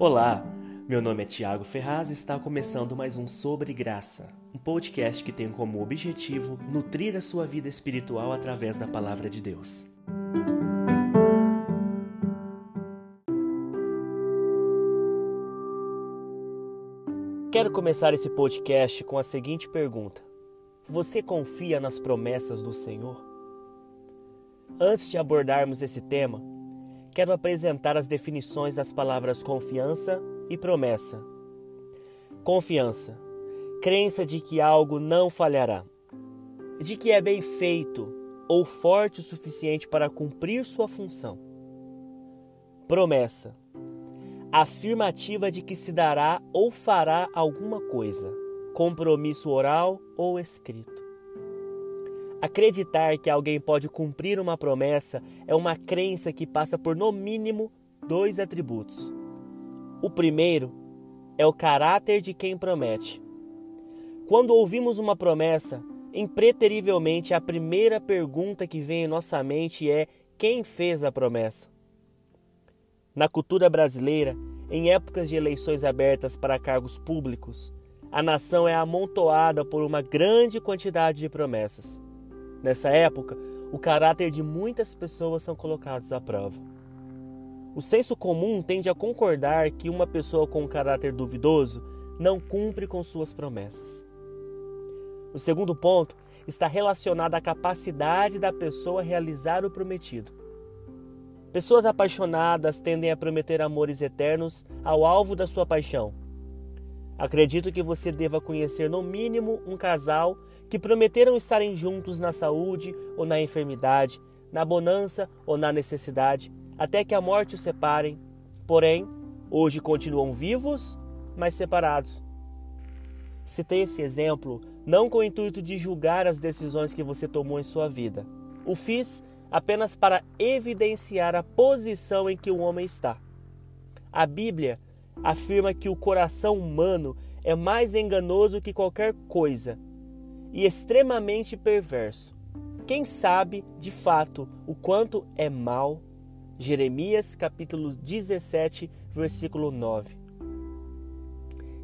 Olá, meu nome é Tiago Ferraz e está começando mais um Sobre Graça, um podcast que tem como objetivo nutrir a sua vida espiritual através da palavra de Deus. Quero começar esse podcast com a seguinte pergunta: Você confia nas promessas do Senhor? Antes de abordarmos esse tema, quero apresentar as definições das palavras confiança e promessa. Confiança, crença de que algo não falhará, de que é bem feito ou forte o suficiente para cumprir sua função. Promessa, afirmativa de que se dará ou fará alguma coisa, compromisso oral ou escrito. Acreditar que alguém pode cumprir uma promessa é uma crença que passa por, no mínimo, dois atributos. O primeiro é o caráter de quem promete. Quando ouvimos uma promessa, impreterivelmente a primeira pergunta que vem em nossa mente é: quem fez a promessa? Na cultura brasileira, em épocas de eleições abertas para cargos públicos, a nação é amontoada por uma grande quantidade de promessas. Nessa época, o caráter de muitas pessoas são colocados à prova. O senso comum tende a concordar que uma pessoa com um caráter duvidoso não cumpre com suas promessas. O segundo ponto está relacionado à capacidade da pessoa realizar o prometido. Pessoas apaixonadas tendem a prometer amores eternos ao alvo da sua paixão. Acredito que você deva conhecer no mínimo um casal que prometeram estarem juntos na saúde ou na enfermidade, na bonança ou na necessidade, até que a morte os separem. Porém, hoje continuam vivos, mas separados. Citei esse exemplo não com o intuito de julgar as decisões que você tomou em sua vida. O fiz apenas para evidenciar a posição em que o homem está. A Bíblia afirma que o coração humano é mais enganoso que qualquer coisa e extremamente perverso. Quem sabe, de fato, o quanto é mal? Jeremias capítulo 17, versículo 9.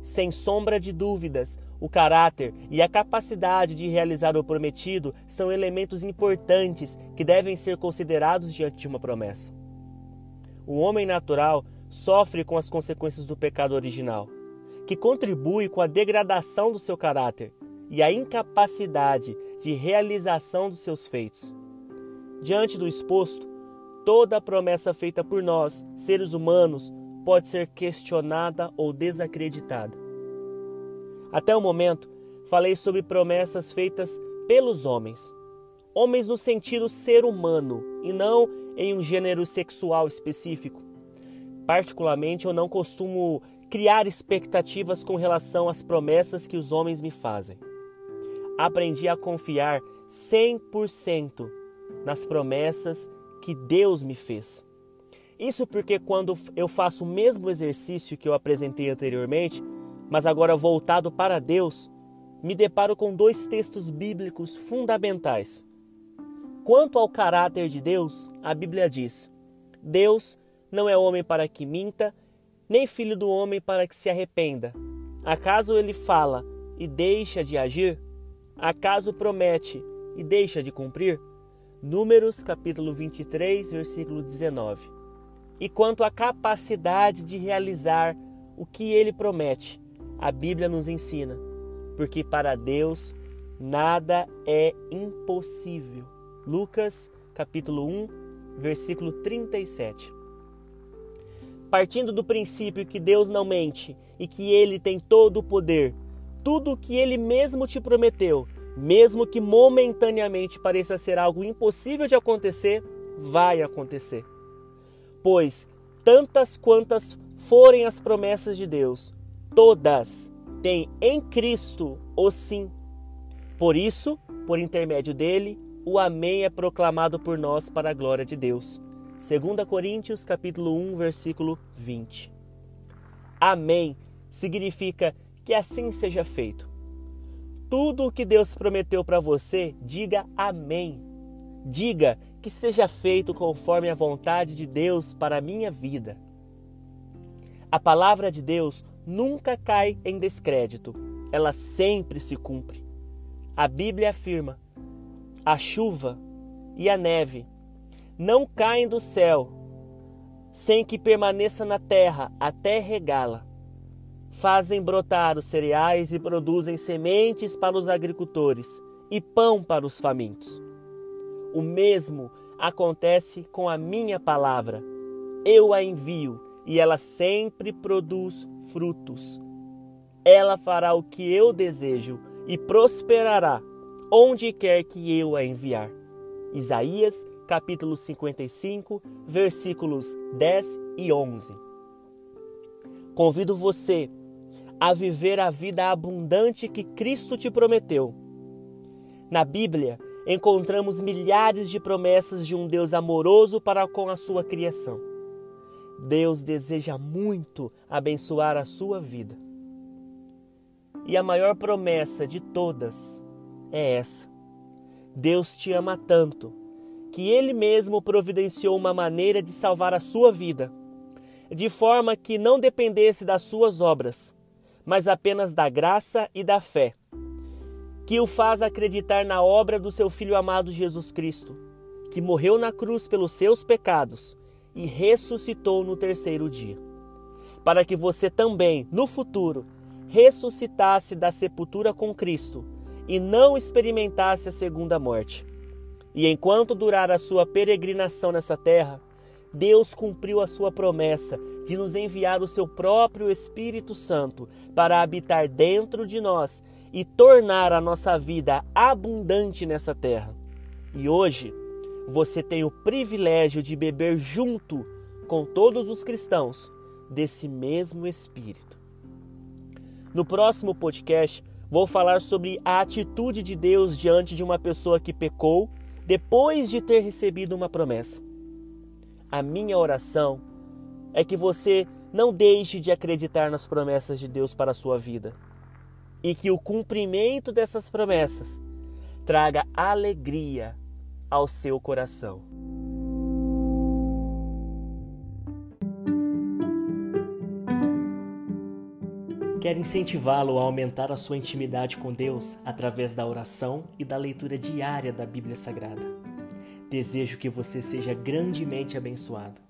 Sem sombra de dúvidas, o caráter e a capacidade de realizar o prometido são elementos importantes que devem ser considerados diante de uma promessa. O homem natural sofre com as consequências do pecado original, que contribui com a degradação do seu caráter e a incapacidade de realização dos seus feitos. Diante do exposto, toda promessa feita por nós, seres humanos, pode ser questionada ou desacreditada. Até o momento, falei sobre promessas feitas pelos homens. Homens no sentido ser humano e não em um gênero sexual específico. Particularmente, eu não costumo criar expectativas com relação às promessas que os homens me fazem aprendi a confiar 100% nas promessas que Deus me fez. Isso porque quando eu faço o mesmo exercício que eu apresentei anteriormente, mas agora voltado para Deus, me deparo com dois textos bíblicos fundamentais. Quanto ao caráter de Deus, a Bíblia diz: Deus não é homem para que minta, nem filho do homem para que se arrependa. Acaso ele fala e deixa de agir? Acaso promete e deixa de cumprir? Números capítulo 23, versículo 19. E quanto à capacidade de realizar o que ele promete, a Bíblia nos ensina, porque para Deus nada é impossível. Lucas capítulo 1, versículo 37. Partindo do princípio que Deus não mente e que ele tem todo o poder, tudo o que ele mesmo te prometeu, mesmo que momentaneamente pareça ser algo impossível de acontecer, vai acontecer. Pois, tantas quantas forem as promessas de Deus, todas têm em Cristo o sim. Por isso, por intermédio dele, o amém é proclamado por nós para a glória de Deus. 2 Coríntios capítulo 1, versículo 20. Amém significa que assim seja feito. Tudo o que Deus prometeu para você, diga amém. Diga que seja feito conforme a vontade de Deus para a minha vida. A palavra de Deus nunca cai em descrédito, ela sempre se cumpre. A Bíblia afirma: a chuva e a neve não caem do céu sem que permaneça na terra até regá-la. Fazem brotar os cereais e produzem sementes para os agricultores e pão para os famintos. O mesmo acontece com a minha palavra. Eu a envio e ela sempre produz frutos. Ela fará o que eu desejo e prosperará onde quer que eu a enviar. Isaías capítulo 55, versículos 10 e 11. Convido você a viver a vida abundante que Cristo te prometeu. Na Bíblia, encontramos milhares de promessas de um Deus amoroso para com a sua criação. Deus deseja muito abençoar a sua vida. E a maior promessa de todas é essa: Deus te ama tanto que Ele mesmo providenciou uma maneira de salvar a sua vida, de forma que não dependesse das suas obras, mas apenas da graça e da fé, que o faz acreditar na obra do seu Filho amado Jesus Cristo, que morreu na cruz pelos seus pecados e ressuscitou no terceiro dia, para que você também, no futuro, ressuscitasse da sepultura com Cristo e não experimentasse a segunda morte. E enquanto durar a sua peregrinação nessa terra, Deus cumpriu a sua promessa de nos enviar o seu próprio Espírito Santo para habitar dentro de nós e tornar a nossa vida abundante nessa terra. E hoje, você tem o privilégio de beber junto com todos os cristãos desse mesmo Espírito. No próximo podcast, vou falar sobre a atitude de Deus diante de uma pessoa que pecou depois de ter recebido uma promessa. A minha oração é que você não deixe de acreditar nas promessas de Deus para a sua vida e que o cumprimento dessas promessas traga alegria ao seu coração. Quero incentivá-lo a aumentar a sua intimidade com Deus através da oração e da leitura diária da Bíblia Sagrada. Desejo que você seja grandemente abençoado.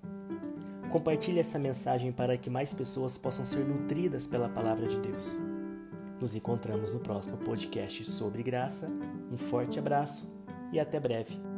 Compartilhe essa mensagem para que mais pessoas possam ser nutridas pela palavra de Deus. Nos encontramos no próximo podcast sobre graça. Um forte abraço e até breve.